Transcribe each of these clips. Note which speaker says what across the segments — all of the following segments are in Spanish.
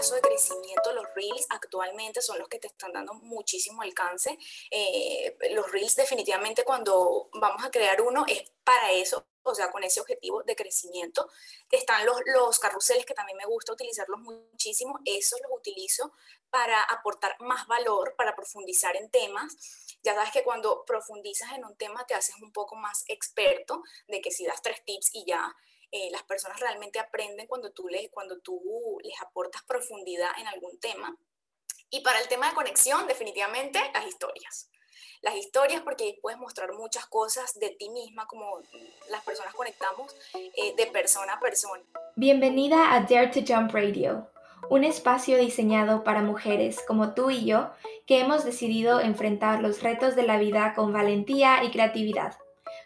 Speaker 1: caso de crecimiento, los reels actualmente son los que te están dando muchísimo alcance. Eh, los reels definitivamente cuando vamos a crear uno es para eso, o sea, con ese objetivo de crecimiento. Están los, los carruseles que también me gusta utilizarlos muchísimo, esos los utilizo para aportar más valor, para profundizar en temas. Ya sabes que cuando profundizas en un tema te haces un poco más experto de que si das tres tips y ya eh, las personas realmente aprenden cuando tú, les, cuando tú les aportas profundidad en algún tema. Y para el tema de conexión, definitivamente las historias. Las historias porque puedes mostrar muchas cosas de ti misma, como las personas conectamos eh, de persona a persona.
Speaker 2: Bienvenida a Dare to Jump Radio, un espacio diseñado para mujeres como tú y yo que hemos decidido enfrentar los retos de la vida con valentía y creatividad.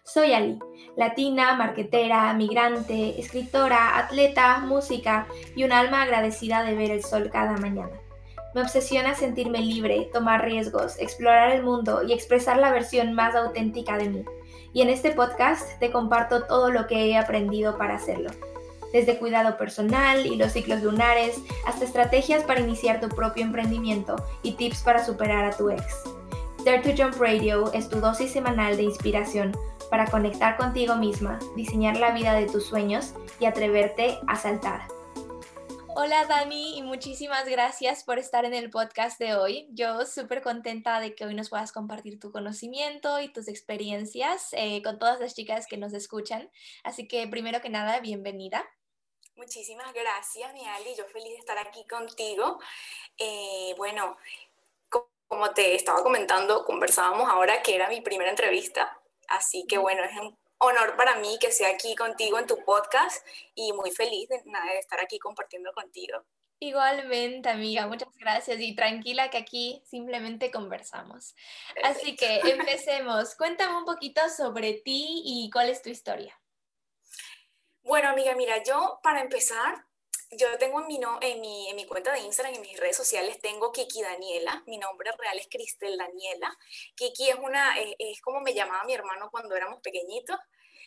Speaker 2: Soy Ali, latina, marquetera, migrante, escritora, atleta, música y un alma agradecida de ver el sol cada mañana. Me obsesiona sentirme libre, tomar riesgos, explorar el mundo y expresar la versión más auténtica de mí. Y en este podcast te comparto todo lo que he aprendido para hacerlo. Desde cuidado personal y los ciclos lunares hasta estrategias para iniciar tu propio emprendimiento y tips para superar a tu ex. Dare to Jump Radio es tu dosis semanal de inspiración para conectar contigo misma, diseñar la vida de tus sueños y atreverte a saltar. Hola Dani y muchísimas gracias por estar en el podcast de hoy. Yo súper contenta de que hoy nos puedas compartir tu conocimiento y tus experiencias eh, con todas las chicas que nos escuchan. Así que primero que nada, bienvenida.
Speaker 1: Muchísimas gracias, mi Ali. Yo feliz de estar aquí contigo. Eh, bueno, como te estaba comentando, conversábamos ahora que era mi primera entrevista Así que bueno, es un honor para mí que sea aquí contigo en tu podcast y muy feliz de, estar aquí compartiendo contigo.
Speaker 2: Igualmente, amiga, muchas gracias y tranquila que aquí simplemente conversamos. Así que empecemos. Cuéntame un poquito sobre ti y cuál es tu historia.
Speaker 1: Bueno, amiga, mira, yo para empezar, yo tengo en mi, no, en, mi, en mi cuenta de Instagram, en mis redes sociales, tengo Kiki Daniela. Mi nombre real es Cristel Daniela. Kiki es, una, es, como me llamaba mi hermano cuando éramos pequeñitos.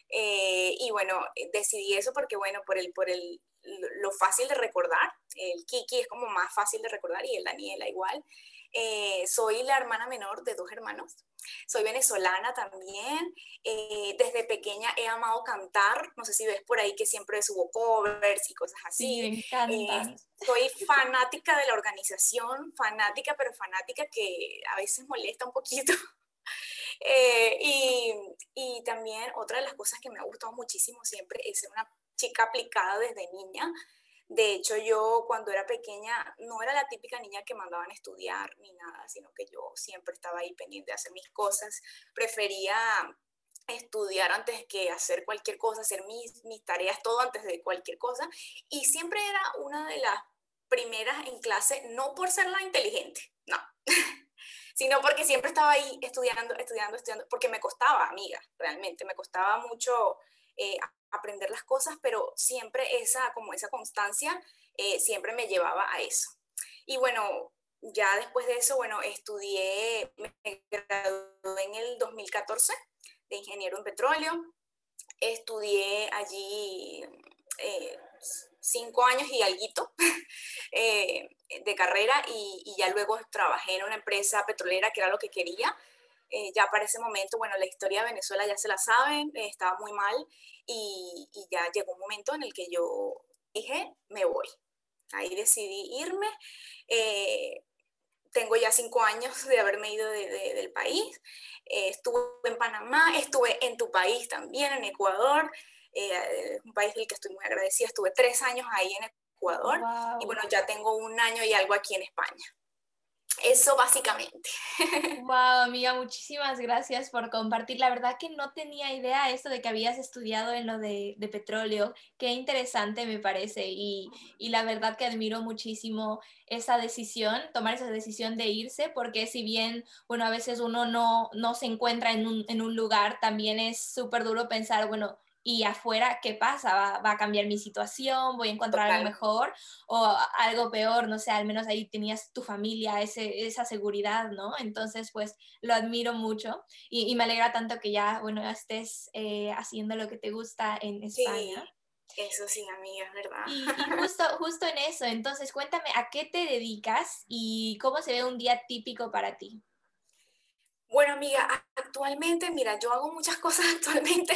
Speaker 1: Eh, y bueno, decidí eso porque, bueno, por, el, por el, lo fácil de recordar. El Kiki es como más fácil de recordar y el Daniela igual. Eh, soy la hermana menor de dos hermanos. Soy venezolana también. Eh, desde pequeña he amado cantar. No sé si ves por ahí que siempre subo covers y cosas así.
Speaker 2: Eh,
Speaker 1: soy fanática de la organización, fanática, pero fanática que a veces molesta un poquito. y, y también otra de las cosas que me ha gustado muchísimo siempre es ser una chica aplicada desde niña. De hecho, yo cuando era pequeña no era la típica niña que mandaban a estudiar ni nada, sino que yo siempre estaba ahí pendiente de hacer mis cosas. Prefería estudiar antes que hacer cualquier cosa, hacer mis, mis tareas, todo antes de cualquier cosa. Y siempre era una de las primeras en clase, no por ser la inteligente, no, sino porque siempre estaba ahí estudiando, estudiando, estudiando, porque me costaba, amiga, realmente, me costaba mucho eh, aprender las cosas, pero siempre esa, como esa constancia, eh, siempre me llevaba a eso. Y bueno, ya después de eso, bueno, estudié, me gradué en el 2014 de ingeniero en petróleo, estudié allí eh, cinco años y alguito eh, de carrera y, y, ya luego trabajé en una empresa petrolera que era lo que quería. Ya para ese momento, bueno, la historia de Venezuela ya se la saben, estaba muy mal y, ya llegó un momento en el que yo dije, me voy. Ahí decidí irme. Eh, tengo ya cinco años de haberme ido del país. Eh, estuve en Panamá, estuve en tu país también, en Ecuador, eh, un país del que estoy muy agradecida. Estuve tres años ahí en Ecuador y bueno, ya tengo un año y algo aquí en España. Eso básicamente.
Speaker 2: Wow, amiga, muchísimas gracias por compartir. La verdad que no tenía idea esto de que habías estudiado en lo de, petróleo. Qué interesante me parece y, la verdad que admiro muchísimo esa decisión, tomar esa decisión de irse, porque si bien, bueno, a veces uno no, no se encuentra en un, en un lugar, también es súper duro pensar, bueno, y afuera, ¿qué pasa? ¿Va, a cambiar mi situación? ¿Voy a encontrar algo mejor o algo peor? No sé, al menos ahí tenías tu familia, ese, esa seguridad, ¿no? Entonces, pues lo admiro mucho y, me alegra tanto que ya, bueno, estés eh, haciendo lo que te gusta en España.
Speaker 1: Eso sí, amiga, es verdad.
Speaker 2: Y, justo, justo en eso, entonces cuéntame, ¿a qué te dedicas y cómo se ve un día típico para ti?
Speaker 1: Bueno, amiga, actualmente, mira, yo hago muchas cosas actualmente.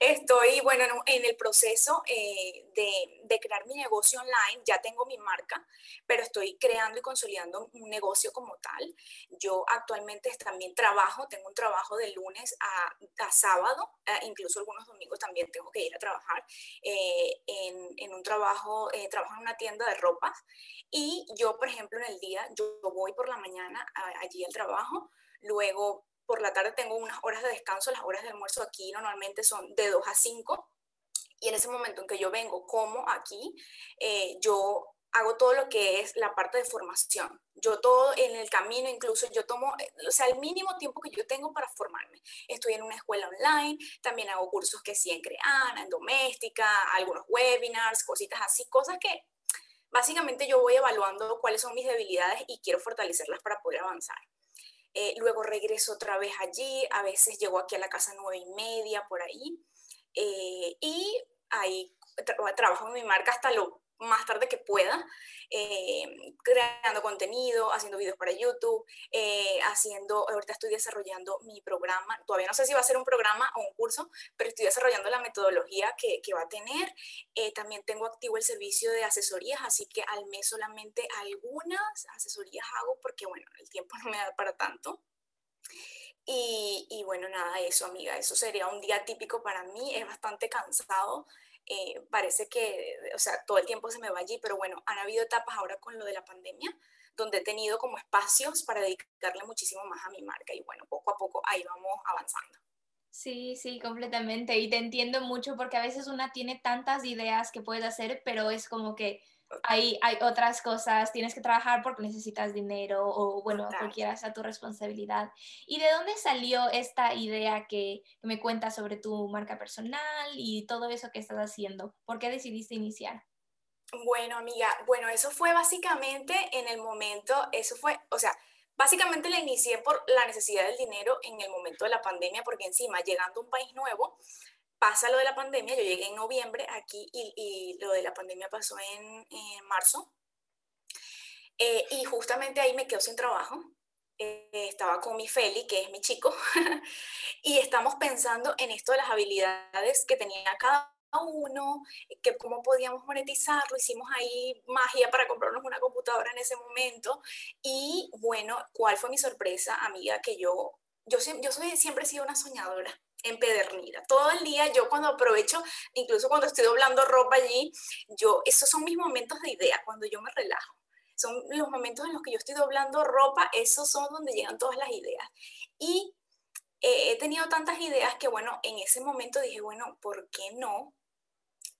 Speaker 1: Estoy, bueno, en, el proceso eh, de, crear mi negocio online. Ya tengo mi marca, pero estoy creando y consolidando un negocio como tal. Yo actualmente también trabajo, tengo un trabajo de lunes a, sábado, eh, incluso algunos domingos también tengo que ir a trabajar eh, en, un trabajo, trabajo en una tienda de ropas. Y yo, por ejemplo, en el día, yo voy por la mañana allí al trabajo Luego, por la tarde tengo unas horas de descanso, las horas de almuerzo aquí normalmente son de 2 a 5. Y en ese momento en que yo vengo, como aquí, eh, yo hago todo lo que es la parte de formación. Yo todo en el camino, incluso yo tomo, eh, o sea, el mínimo tiempo que yo tengo para formarme. Estoy en una escuela online, también hago cursos que sí en Creana, en Doméstica, algunos webinars, cositas así, cosas que básicamente yo voy evaluando cuáles son mis debilidades y quiero fortalecerlas para poder avanzar. Eh, luego regreso otra vez allí, a veces llego aquí a la casa nueve y media, por ahí, eh, y ahí trabajo en mi marca hasta lo más tarde que pueda, eh, creando contenido, haciendo videos para YouTube, eh, haciendo, ahorita estoy desarrollando mi programa, todavía no sé si va a ser un programa o un curso, pero estoy desarrollando la metodología que, va a tener. Eh, también tengo activo el servicio de asesorías, así que al mes solamente algunas asesorías hago porque, bueno, el tiempo no me da para tanto. Y, y, bueno, nada, eso, amiga, eso sería un día típico para mí, es bastante cansado, eh, parece que, o sea, todo el tiempo se me va allí, pero bueno, han habido etapas ahora con lo de la pandemia donde he tenido como espacios para dedicarle muchísimo más a mi marca y bueno, poco a poco ahí vamos avanzando.
Speaker 2: Sí, sí, completamente. Y te entiendo mucho porque a veces una tiene tantas ideas que puedes hacer, pero es como que hay, hay otras cosas, tienes que trabajar porque necesitas dinero o bueno, cualquiera sea tu responsabilidad. ¿Y de dónde salió esta idea que, que, me cuentas sobre tu marca personal y todo eso que estás haciendo? ¿Por qué decidiste iniciar?
Speaker 1: Bueno, amiga, bueno, eso fue básicamente en el momento, eso fue, o sea, básicamente la inicié por la necesidad del dinero en el momento de la pandemia, porque encima, llegando a un país nuevo, pasa lo de la pandemia, yo llegué en noviembre aquí y, lo de la pandemia pasó en, marzo. Eh, y justamente ahí me quedo sin trabajo. Eh, estaba con mi Feli, que es mi chico, y estamos pensando en esto de las habilidades que tenía cada uno, que cómo podíamos monetizarlo, hicimos ahí magia para comprarnos una computadora en ese momento. Y bueno, ¿cuál fue mi sorpresa, amiga? Que yo, yo, yo soy, siempre he sido una soñadora empedernida. Todo el día yo cuando aprovecho, incluso cuando estoy doblando ropa allí, yo, esos son mis momentos de idea, cuando yo me relajo. Son los momentos en los que yo estoy doblando ropa, esos son donde llegan todas las ideas. Y eh, he tenido tantas ideas que, bueno, en ese momento dije, bueno, ¿por qué no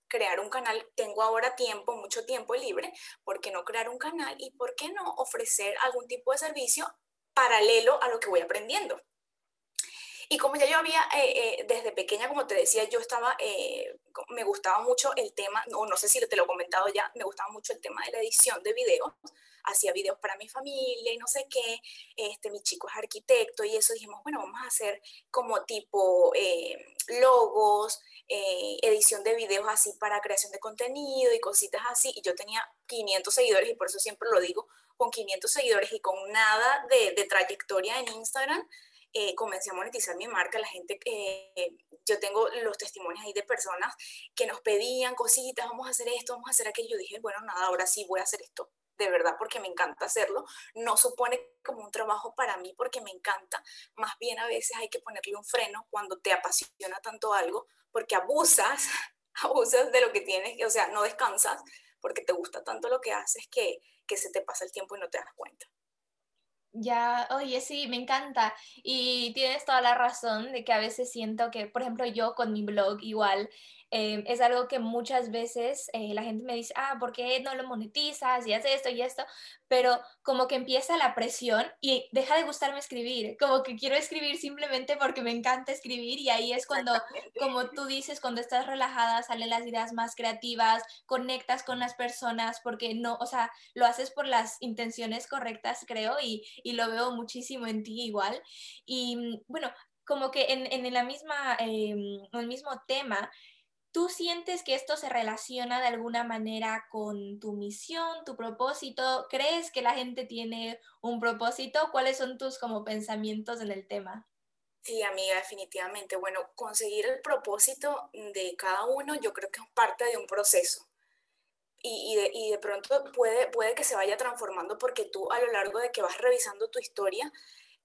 Speaker 1: crear un canal? Tengo ahora tiempo, mucho tiempo libre, ¿por qué no crear un canal? Y ¿por qué no ofrecer algún tipo de servicio paralelo a lo que voy aprendiendo? Y como ya yo había, eh, eh, desde pequeña, como te decía, yo estaba, eh, me gustaba mucho el tema, o no sé si te lo he comentado ya, me gustaba mucho el tema de la edición de videos. Hacía videos para mi familia y no sé qué. Este, mi chico es arquitecto y eso dijimos, bueno, vamos a hacer como tipo logos, edición de videos así para creación de contenido y cositas así. Y yo tenía 500 seguidores y por eso siempre lo digo, con 500 seguidores y con nada de, de trayectoria en Instagram, eh, comencé a monetizar mi marca, la gente, eh, yo tengo los testimonios ahí de personas que nos pedían cositas, vamos a hacer esto, vamos a hacer aquello. Yo dije, bueno, nada, ahora sí voy a hacer esto, de verdad, porque me encanta hacerlo. No supone como un trabajo para mí porque me encanta. Más bien a veces hay que ponerle un freno cuando te apasiona tanto algo, porque abusas, abusas de lo que tienes, o sea, no descansas porque te gusta tanto lo que haces que, que se te pasa el tiempo y no te das cuenta.
Speaker 2: Ya, oye, sí, me encanta. Y tienes toda la razón de que a veces siento que, por ejemplo, yo con mi blog igual, Em, es algo que muchas veces eh, la gente me dice, ah, ¿por qué no lo monetizas y haces esto y esto? Pero como que empieza la presión y deja de gustarme escribir, como que quiero escribir simplemente porque me encanta escribir y ahí es cuando, como tú dices, cuando estás relajada salen las ideas más creativas, conectas con las personas porque no, o sea, lo haces por las intenciones correctas, creo, y, y lo veo muchísimo en ti igual. Y bueno, como que en, en la misma, em, el mismo tema, ¿Tú sientes que esto se relaciona de alguna manera con tu misión, tu propósito? ¿Crees que la gente tiene un propósito? ¿Cuáles son tus como pensamientos en el tema?
Speaker 1: Sí, amiga, definitivamente. Bueno, conseguir el propósito de cada uno yo creo que es parte de un proceso. Y, de, pronto puede, puede que se vaya transformando porque tú a lo largo de que vas revisando tu historia,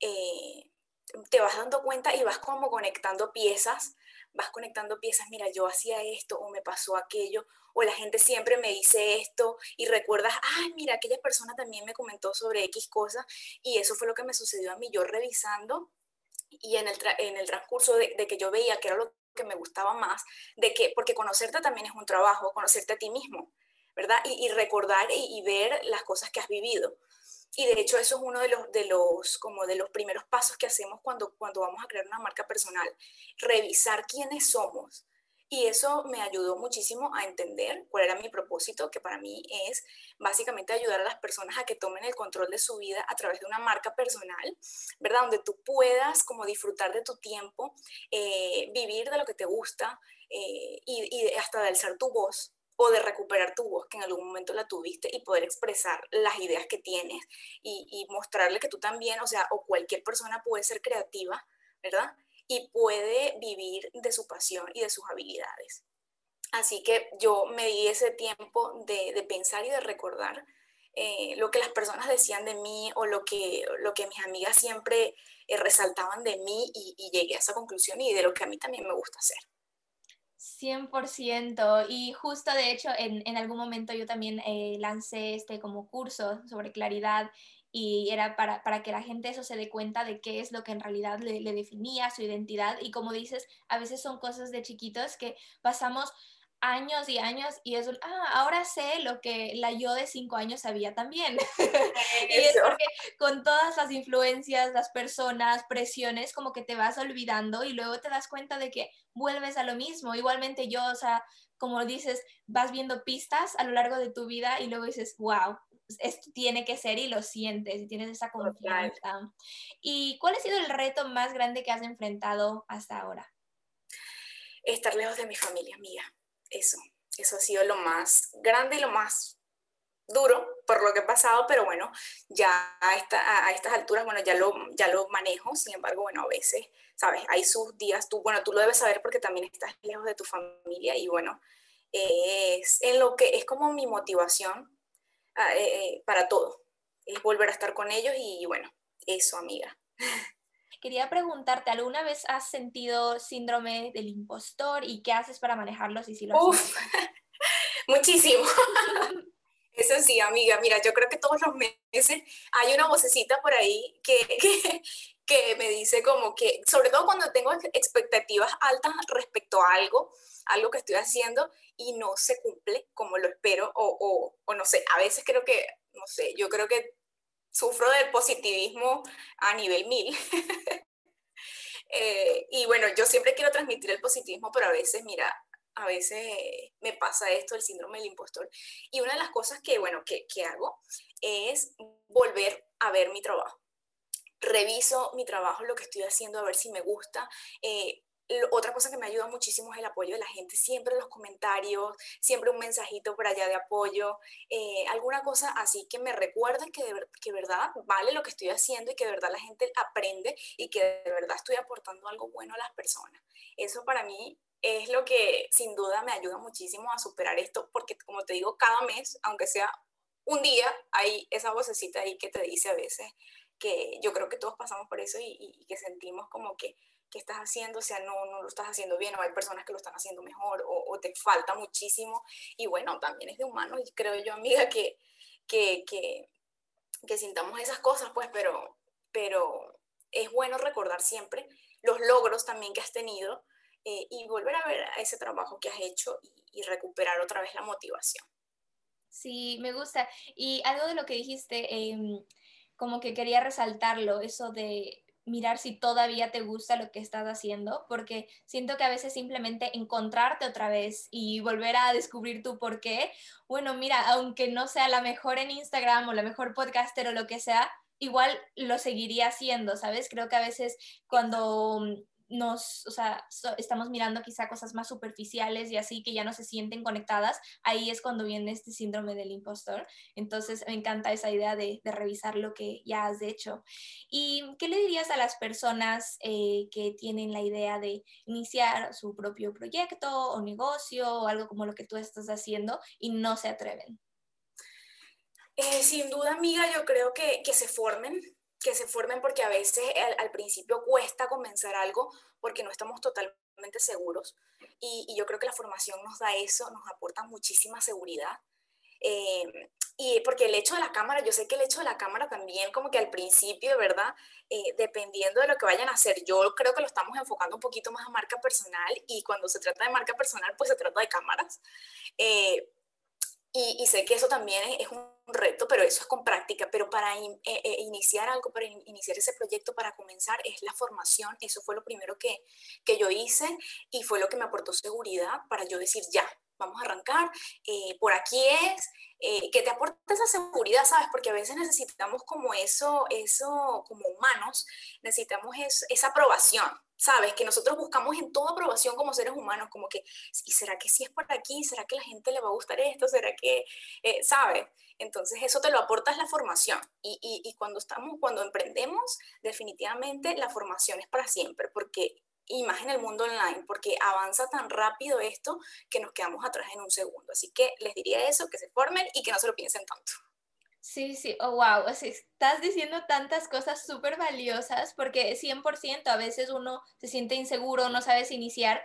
Speaker 1: eh, te vas dando cuenta y vas como conectando piezas vas conectando piezas, mira, yo hacía esto o me pasó aquello, o la gente siempre me dice esto y recuerdas, ay, mira, aquella persona también me comentó sobre X cosa y eso fue lo que me sucedió a mí, yo revisando y en el, en el transcurso de, que yo veía que era lo que me gustaba más, de que, porque conocerte también es un trabajo, conocerte a ti mismo, ¿verdad? Y, recordar y ver las cosas que has vivido. Y de hecho eso es uno de los, de los, como de los primeros pasos que hacemos cuando, cuando vamos a crear una marca personal, revisar quiénes somos. Y eso me ayudó muchísimo a entender cuál era mi propósito, que para mí es básicamente ayudar a las personas a que tomen el control de su vida a través de una marca personal, ¿verdad? Donde tú puedas como disfrutar de tu tiempo, eh, vivir de lo que te gusta eh, y, y hasta de alzar tu voz, o de recuperar tu voz que en algún momento la tuviste y poder expresar las ideas que tienes y, mostrarle que tú también, o sea, o cualquier persona puede ser creativa, ¿verdad? Y puede vivir de su pasión y de sus habilidades. Así que yo me di ese tiempo de, pensar y de recordar eh, lo que las personas decían de mí o lo que, lo que mis amigas siempre eh, resaltaban de mí y, y llegué a esa conclusión y de lo que a mí también me gusta hacer.
Speaker 2: 100%. Y justo de hecho en, en algún momento yo también eh, lancé este como curso sobre claridad y era para, para, que la gente eso se dé cuenta de qué es lo que en realidad le, le definía su identidad. Y como dices, a veces son cosas de chiquitos que pasamos años y años y es, ah, ahora sé lo que la yo de cinco años sabía también. y es porque con todas las influencias, las personas, presiones, como que te vas olvidando y luego te das cuenta de que vuelves a lo mismo. Igualmente yo, o sea, como dices, vas viendo pistas a lo largo de tu vida y luego dices, wow, esto tiene que ser y lo sientes y tienes esa confianza. ¿Y cuál ha sido el reto más grande que has enfrentado hasta ahora?
Speaker 1: Estar lejos de mi familia, mía eso, eso ha sido lo más grande y lo más duro por lo que he pasado, pero bueno, ya a, esta, a, estas alturas, bueno, ya lo, ya lo manejo, sin embargo, bueno, a veces, sabes, hay sus días, tú, bueno, tú lo debes saber porque también estás lejos de tu familia y bueno, es en lo que es como mi motivación ah, eh, eh, para todo, es volver a estar con ellos y bueno, eso, amiga.
Speaker 2: Quería preguntarte, ¿alguna vez has sentido síndrome del impostor y qué haces para manejarlo si sí lo
Speaker 1: Uf, muchísimo. Eso sí, amiga, mira, yo creo que todos los meses hay una vocecita por ahí que, que, me dice como que, sobre todo cuando tengo expectativas altas respecto a algo, algo que estoy haciendo y no se cumple como lo espero, o, o, o no sé, a veces creo que, no sé, yo creo que sufro del positivismo a nivel mil. Eh, y bueno, yo siempre quiero transmitir el positivismo, pero a veces, mira, a veces me pasa esto, el síndrome del impostor. Y una de las cosas que, bueno, que, que hago es volver a ver mi trabajo. Reviso mi trabajo, lo que estoy haciendo, a ver si me gusta. Eh, otra cosa que me ayuda muchísimo es el apoyo de la gente, siempre los comentarios, siempre un mensajito por allá de apoyo, eh, alguna cosa así que me recuerde que de que verdad vale lo que estoy haciendo y que de verdad la gente aprende y que de verdad estoy aportando algo bueno a las personas. Eso para mí es lo que sin duda me ayuda muchísimo a superar esto, porque como te digo, cada mes, aunque sea un día, hay esa vocecita ahí que te dice a veces que yo creo que todos pasamos por eso y, que sentimos como que que estás haciendo, o sea, no, no lo estás haciendo bien, o hay personas que lo están haciendo mejor, o, te falta muchísimo. Y bueno, también es de humano, y creo yo, amiga, que, que, que, que sintamos esas cosas, pues, pero, pero es bueno recordar siempre los logros también que has tenido eh, y volver a ver ese trabajo que has hecho y, y recuperar otra vez la motivación.
Speaker 2: Sí, me gusta. Y algo de lo que dijiste, em, como que quería resaltarlo, eso de mirar si todavía te gusta lo que estás haciendo, porque siento que a veces simplemente encontrarte otra vez y volver a descubrir tu por qué, bueno, mira, aunque no sea la mejor en Instagram o la mejor podcaster o lo que sea, igual lo seguiría haciendo, ¿sabes? Creo que a veces cuando nos, o sea, estamos mirando quizá cosas más superficiales y así que ya no se sienten conectadas, ahí es cuando viene este síndrome del impostor. Entonces me encanta esa idea de, revisar lo que ya has hecho. ¿Y qué le dirías a las personas eh, que tienen la idea de iniciar su propio proyecto o negocio o algo como lo que tú estás haciendo y no se atreven?
Speaker 1: Eh, sin duda, amiga, yo creo que, que se formen, que se formen porque a veces al, principio cuesta comenzar algo porque no estamos totalmente seguros. Y, yo creo que la formación nos da eso, nos aporta muchísima seguridad. Eh, y porque el hecho de la cámara, yo sé que el hecho de la cámara también, como que al principio, ¿verdad? Eh, dependiendo de lo que vayan a hacer, yo creo que lo estamos enfocando un poquito más a marca personal y cuando se trata de marca personal, pues se trata de cámaras. Eh, y, sé que eso también es, un reto, pero eso es con práctica. Pero para eh, eh, iniciar algo, para iniciar ese proyecto, para comenzar, es la formación. Eso fue lo primero que, que yo hice y fue lo que me aportó seguridad para yo decir, ya, vamos a arrancar, eh, por aquí es, que te aporte esa seguridad, ¿sabes? Porque a veces necesitamos como eso, eso como humanos, necesitamos esa aprobación, ¿sabes? Que nosotros buscamos en toda aprobación como seres humanos, como que, ¿y será que si es por aquí? ¿Será que la gente le va a gustar esto? ¿Será que, eh, ¿sabes? Entonces eso te lo aporta la formación. Y, y, y, cuando estamos, cuando emprendemos, definitivamente la formación es para siempre, porque, y más en el mundo online, porque avanza tan rápido esto que nos quedamos atrás en un segundo. Así que les diría eso, que se formen y que no se lo piensen tanto.
Speaker 2: Sí, sí, oh, wow, o sea, estás diciendo tantas cosas súper valiosas porque 100% a veces uno se siente inseguro, no sabes iniciar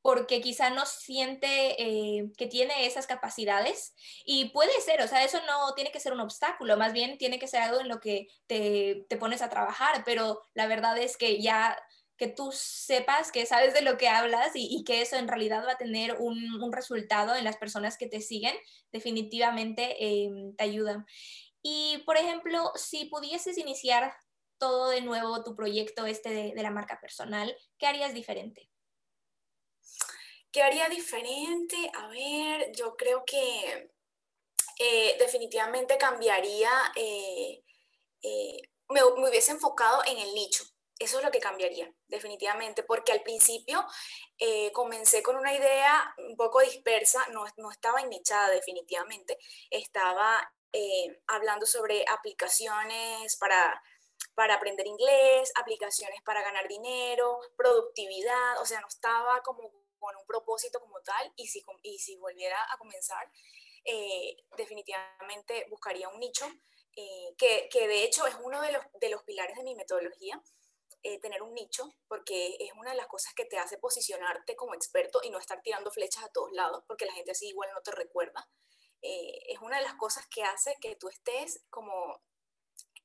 Speaker 2: porque quizá no siente eh, que tiene esas capacidades y puede ser, o sea, eso no tiene que ser un obstáculo, más bien tiene que ser algo en lo que te, te pones a trabajar, pero la verdad es que ya que tú sepas que sabes de lo que hablas y, que eso en realidad va a tener un, resultado en las personas que te siguen, definitivamente em, te ayuda. Y, por ejemplo, si pudieses iniciar todo de nuevo tu proyecto este de, la marca personal, ¿qué harías diferente?
Speaker 1: ¿Qué haría diferente? A ver, yo creo que eh, definitivamente cambiaría, eh, eh, me, hubiese enfocado en el nicho. Eso es lo que cambiaría, definitivamente, porque al principio eh, comencé con una idea un poco dispersa, no, no estaba nichada definitivamente, estaba eh, hablando sobre aplicaciones para, para aprender inglés, aplicaciones para ganar dinero, productividad, o sea, no estaba como con un propósito como tal y si, y si volviera a comenzar, eh, definitivamente buscaría un nicho. que, que, de hecho es uno de los, de los pilares de mi metodología, eh, tener un nicho, porque es una de las cosas que te hace posicionarte como experto y no estar tirando flechas a todos lados, porque la gente así igual no te recuerda. Eh, es una de las cosas que hace que tú estés como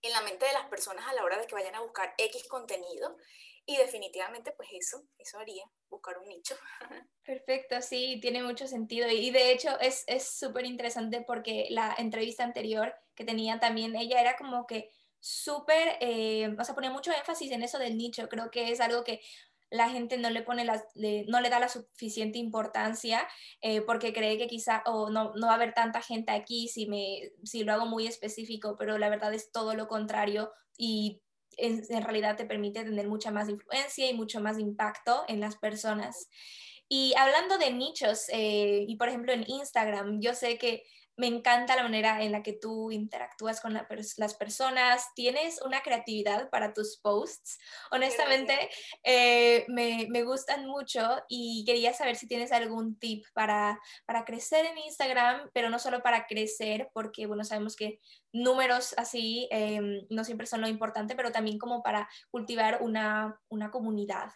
Speaker 1: en la mente de las personas a la hora de que vayan a buscar X contenido y definitivamente pues eso, eso haría, buscar un nicho.
Speaker 2: Perfecto, sí, tiene mucho sentido y de hecho es súper interesante porque la entrevista anterior que tenía también, ella era como que súper, eh, o sea, ponía mucho énfasis en eso del nicho. Creo que es algo que la gente no le pone no le da la suficiente importancia eh, porque cree que quizá o no, no va a haber tanta gente aquí si, me, si lo hago muy específico, pero la verdad es todo lo contrario y en, realidad te permite tener mucha más influencia y mucho más impacto en las personas. Y hablando de nichos, eh, y por ejemplo en Instagram, yo sé que me encanta la manera en la que tú interactúas con las personas, tienes una creatividad para tus posts. Honestamente, eh, me, me, gustan mucho y quería saber si tienes algún tip para, para crecer en Instagram, pero no solo para crecer, porque bueno, sabemos que números así em, no siempre son lo importante, pero también como para cultivar una, una comunidad.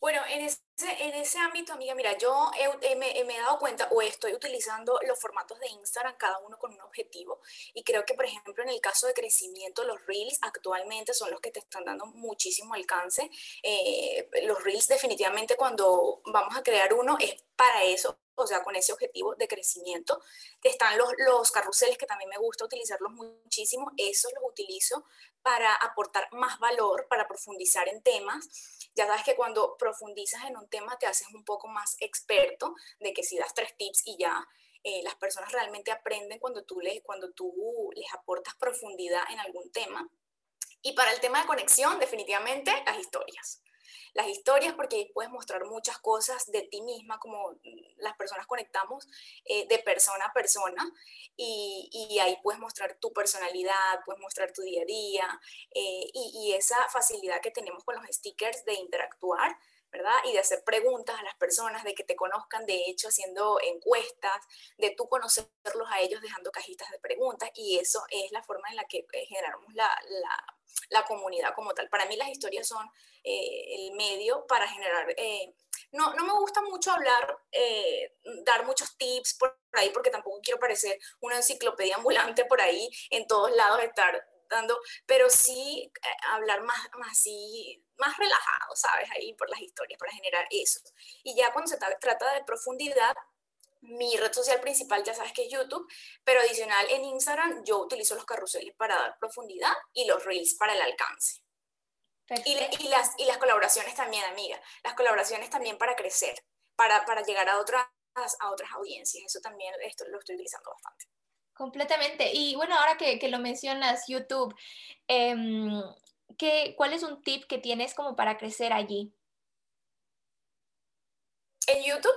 Speaker 1: Bueno, en en ese ámbito, amiga, mira, yo me, he dado cuenta o estoy utilizando los formatos de Instagram, cada uno con un objetivo. Y creo que, por ejemplo, en el caso de crecimiento, los Reels actualmente son los que te están dando muchísimo alcance. Eh, los Reels definitivamente cuando vamos a crear uno es para eso, o sea, con ese objetivo de crecimiento. Están los, los carruseles que también me gusta utilizarlos muchísimo, esos los utilizo para aportar más valor, para profundizar en temas. Ya sabes que cuando profundizas en un tema te haces un poco más experto de que si das tres tips y ya eh, las personas realmente aprenden cuando tú, les, cuando tú les aportas profundidad en algún tema. Y para el tema de conexión, definitivamente las historias. Las historias porque ahí puedes mostrar muchas cosas de ti misma, como las personas conectamos eh, de persona a persona y, ahí puedes mostrar tu personalidad, puedes mostrar tu día a día eh, y esa facilidad que tenemos con los stickers de interactuar ¿verdad? Y de hacer preguntas a las personas, de que te conozcan, de hecho, haciendo encuestas, de tú conocerlos a ellos dejando cajitas de preguntas, y eso es la forma en la que eh, generamos la, la, comunidad como tal. Para mí las historias son eh, el medio para generar... Eh, no, no me gusta mucho hablar, dar muchos tips por ahí, porque tampoco quiero parecer una enciclopedia ambulante por ahí, en todos lados estar dando, pero sí hablar más, más así más relajado, ¿sabes? Ahí por las historias, para generar eso. Y ya cuando se trata de profundidad, mi red social principal ya sabes que es YouTube, pero adicional en Instagram yo utilizo los carruseles para dar profundidad y los reels para el alcance. Y, y, las, y las colaboraciones también, amiga. Las colaboraciones también para crecer, para, para llegar a otras, a otras audiencias. Eso también esto lo estoy utilizando bastante.
Speaker 2: Completamente. Y bueno, ahora que, que lo mencionas, YouTube, eh, ¿cuál es un tip que tienes como para crecer allí?
Speaker 1: En YouTube,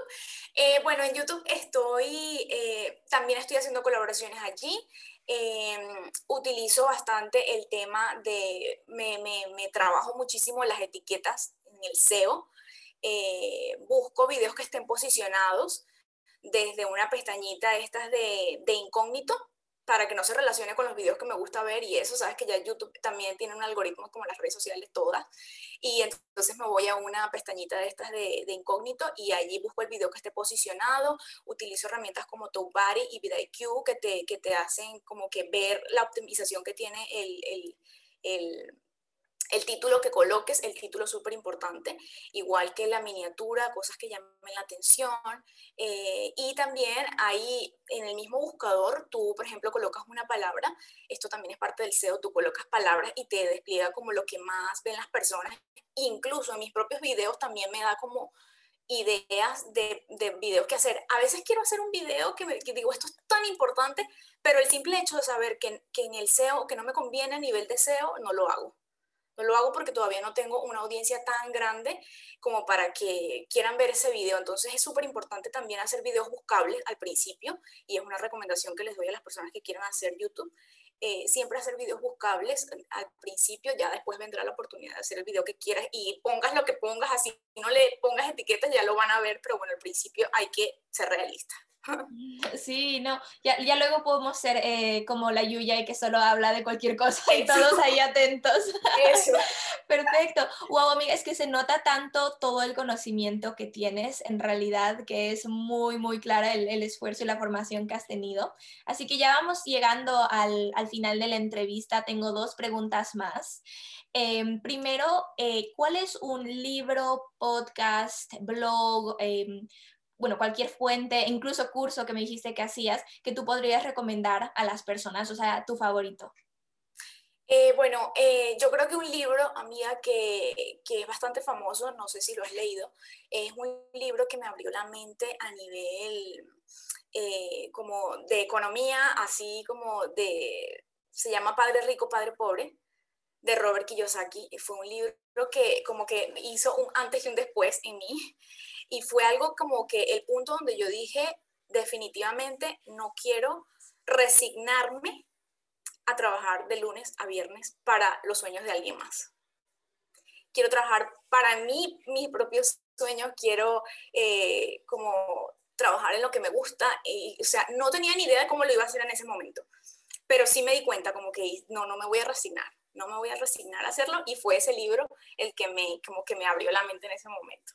Speaker 1: eh, bueno, en YouTube estoy, eh, también estoy haciendo colaboraciones allí. Em, utilizo bastante el tema de, me, me, trabajo muchísimo las etiquetas en el SEO. Eh, busco videos que estén posicionados desde una pestañita estas de, de incógnito para que no se relacione con los videos que me gusta ver y eso, sabes que ya YouTube también tiene un algoritmo como las redes sociales todas, y entonces me voy a una pestañita de estas de, incógnito y allí busco el video que esté posicionado, utilizo herramientas como TalkBuddy y VidIQ que te, que te hacen como que ver la optimización que tiene el, el el título que coloques, el título súper importante, igual que la miniatura, cosas que llamen la atención. Eh, y también ahí en el mismo buscador, tú, por ejemplo, colocas una palabra, esto también es parte del SEO, tú colocas palabras y te despliega como lo que más ven las personas. Incluso en mis propios videos también me da como ideas de, de videos que hacer. A veces quiero hacer un video que, que, digo, esto es tan importante, pero el simple hecho de saber que, que en el SEO, que no me conviene a nivel de SEO, no lo hago. No lo hago porque todavía no tengo una audiencia tan grande como para que quieran ver ese video. Entonces es súper importante también hacer videos buscables al principio y es una recomendación que les doy a las personas que quieran hacer YouTube. Eh, siempre hacer videos buscables al principio, ya después vendrá la oportunidad de hacer el video que quieras y pongas lo que pongas, así no le pongas etiquetas, ya lo van a ver, pero bueno, al principio hay que ser realista.
Speaker 2: Sí, no, ya, ya luego podemos ser eh, como la Yuya y que solo habla de cualquier cosa y todos ahí atentos. Eso. Perfecto. Wow, amiga, es que se nota tanto todo el conocimiento que tienes en realidad, que es muy, muy clara el, el esfuerzo y la formación que has tenido. Así que ya vamos llegando al, al final de la entrevista. Tengo dos preguntas más. Em, primero, eh, ¿cuál es un libro, podcast, blog? Bueno, cualquier fuente, incluso curso que me dijiste que hacías, que tú podrías recomendar a las personas, o sea, tu favorito?
Speaker 1: Eh, bueno, eh, yo creo que un libro, amiga, que, que, es bastante famoso, no sé si lo has leído, es un libro que me abrió la mente a nivel eh, como de economía, así como de, se llama Padre Rico, Padre Pobre, de Robert Kiyosaki. Fue un libro que como que hizo un antes y un después en mí. Y fue algo como que el punto donde yo dije, definitivamente no quiero resignarme a trabajar de lunes a viernes para los sueños de alguien más. Quiero trabajar para mí, mis propios sueños, quiero eh, como trabajar en lo que me gusta. Y, o sea, no tenía ni idea de cómo lo iba a hacer en ese momento, pero sí me di cuenta como que no, no me voy a resignar, no me voy a resignar a hacerlo y fue ese libro el que me, como que me abrió la mente en ese momento.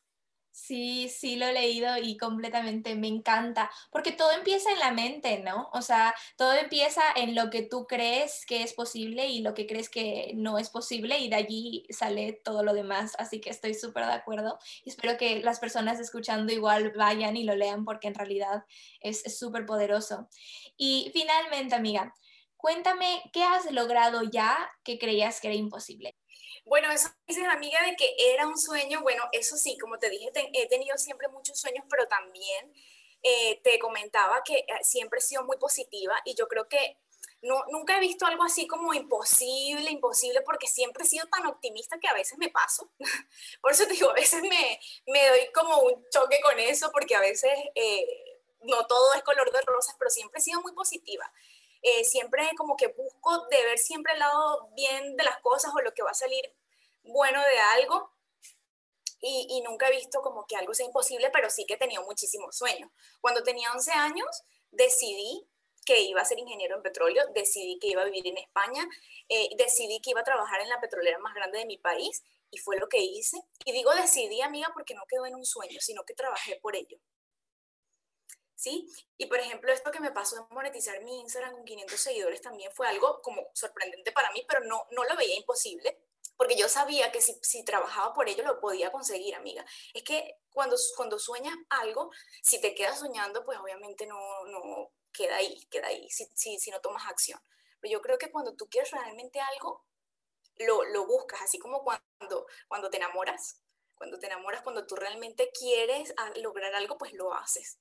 Speaker 2: Sí, sí lo he leído y completamente me encanta, porque todo empieza en la mente, ¿no? O sea, todo empieza en lo que tú crees que es posible y lo que crees que no es posible y de allí sale todo lo demás, así que estoy súper de acuerdo y espero que las personas escuchando igual vayan y lo lean porque en realidad es súper poderoso. Y finalmente, amiga, cuéntame, ¿qué has logrado ya que creías que era imposible?
Speaker 1: Bueno, eso dices, amiga, de que era un sueño. Bueno, eso sí, como te dije, he tenido siempre muchos sueños, pero también eh, te comentaba que eh, siempre he sido muy positiva y yo creo que no, nunca he visto algo así como imposible, imposible, porque siempre he sido tan optimista que a veces me paso. Por eso te digo, a veces me, me doy como un choque con eso, porque a veces eh, no todo es color de rosas, pero siempre he sido muy positiva. Eh, siempre como que busco de ver siempre el lado bien de las cosas o lo que va a salir bueno de algo. Y, nunca he visto como que algo sea imposible, pero sí que he tenido muchísimos sueños. Cuando tenía 11 años, decidí que iba a ser ingeniero en petróleo, decidí que iba a vivir en España, eh, decidí que iba a trabajar en la petrolera más grande de mi país y fue lo que hice. Y digo decidí, amiga, porque no quedó en un sueño, sino que trabajé por ello. ¿Sí? Y por ejemplo, esto que me pasó de monetizar mi Instagram con 500 seguidores también fue algo como sorprendente para mí, pero no, no lo veía imposible, porque yo sabía que si, si, trabajaba por ello lo podía conseguir, amiga. Es que cuando, cuando sueñas algo, si te quedas soñando, pues obviamente no, no, queda ahí, queda ahí, si, si, si no tomas acción. Pero yo creo que cuando tú quieres realmente algo, lo, lo, buscas, así como cuando, cuando te enamoras. Cuando te enamoras, cuando tú realmente quieres lograr algo, pues lo haces,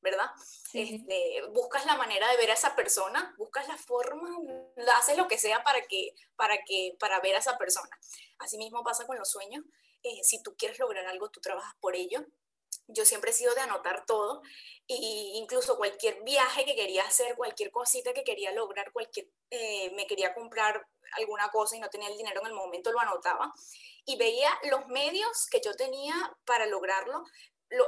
Speaker 1: ¿verdad? Este, buscas la manera de ver a esa persona, buscas la forma, haces lo que sea para, que, para, que, para ver a esa persona. Así mismo pasa con los sueños. Eh, si tú quieres lograr algo, tú trabajas por ello, yo siempre he sido de anotar todo y incluso cualquier viaje que quería hacer, cualquier cosita que quería lograr, cualquier, eh, me quería comprar alguna cosa y no tenía el dinero en el momento, lo anotaba y veía los medios que yo tenía para lograrlo,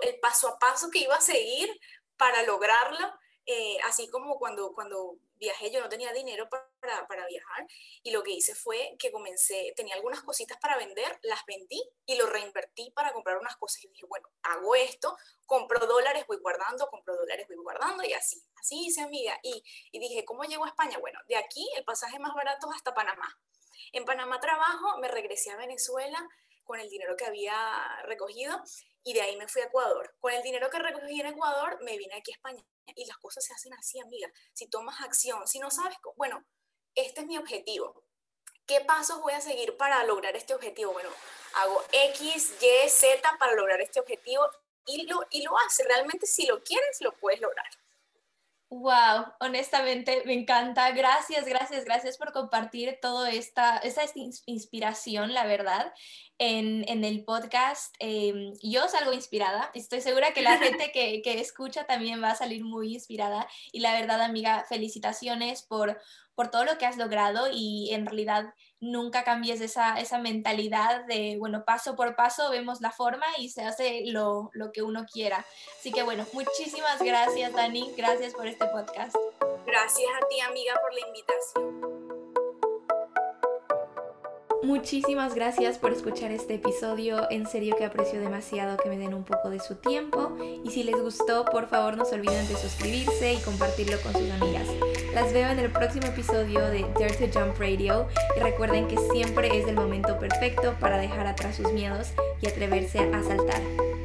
Speaker 1: el paso a paso que iba a seguir para lograrlo, eh, así como cuando, cuando viajé, yo no tenía dinero para, para, viajar y lo que hice fue que comencé, tenía algunas cositas para vender, las vendí y lo reinvertí para comprar unas cosas y dije, bueno, hago esto, compro dólares, voy guardando, compro dólares, voy guardando y así, así hice amiga. Y, y dije, ¿cómo llego a España? Bueno, de aquí el pasaje más barato hasta Panamá. En Panamá trabajo, me regresé a Venezuela con el dinero que había recogido y de ahí me fui a Ecuador. Con el dinero que recogí en Ecuador, me vine aquí a España y las cosas se hacen así, amiga. Si tomas acción, si no sabes, bueno, este es mi objetivo. ¿Qué pasos voy a seguir para lograr este objetivo? Bueno, hago X, Y, Z para lograr este objetivo y lo, y lo hace. Realmente si lo quieres, lo puedes lograr.
Speaker 2: Wow, honestamente me encanta. Gracias, gracias, gracias por compartir toda esta, esta inspiración, la verdad, en, en el podcast. Eh, yo salgo inspirada. Estoy segura que la gente que, que, escucha también va a salir muy inspirada. Y la verdad, amiga, felicitaciones por, por todo lo que has logrado y en realidad nunca cambies esa, esa mentalidad de, bueno, paso por paso vemos la forma y se hace lo, lo que uno quiera. Así que bueno, muchísimas gracias Dani, gracias por este podcast.
Speaker 1: Gracias a ti amiga por la invitación.
Speaker 2: Muchísimas gracias por escuchar este episodio. En serio que aprecio demasiado que me den un poco de su tiempo. Y si les gustó, por favor no se olviden de suscribirse y compartirlo con sus amigas. Las veo en el próximo episodio de Dare to Jump Radio. Y recuerden que siempre es el momento perfecto para dejar atrás sus miedos y atreverse a saltar.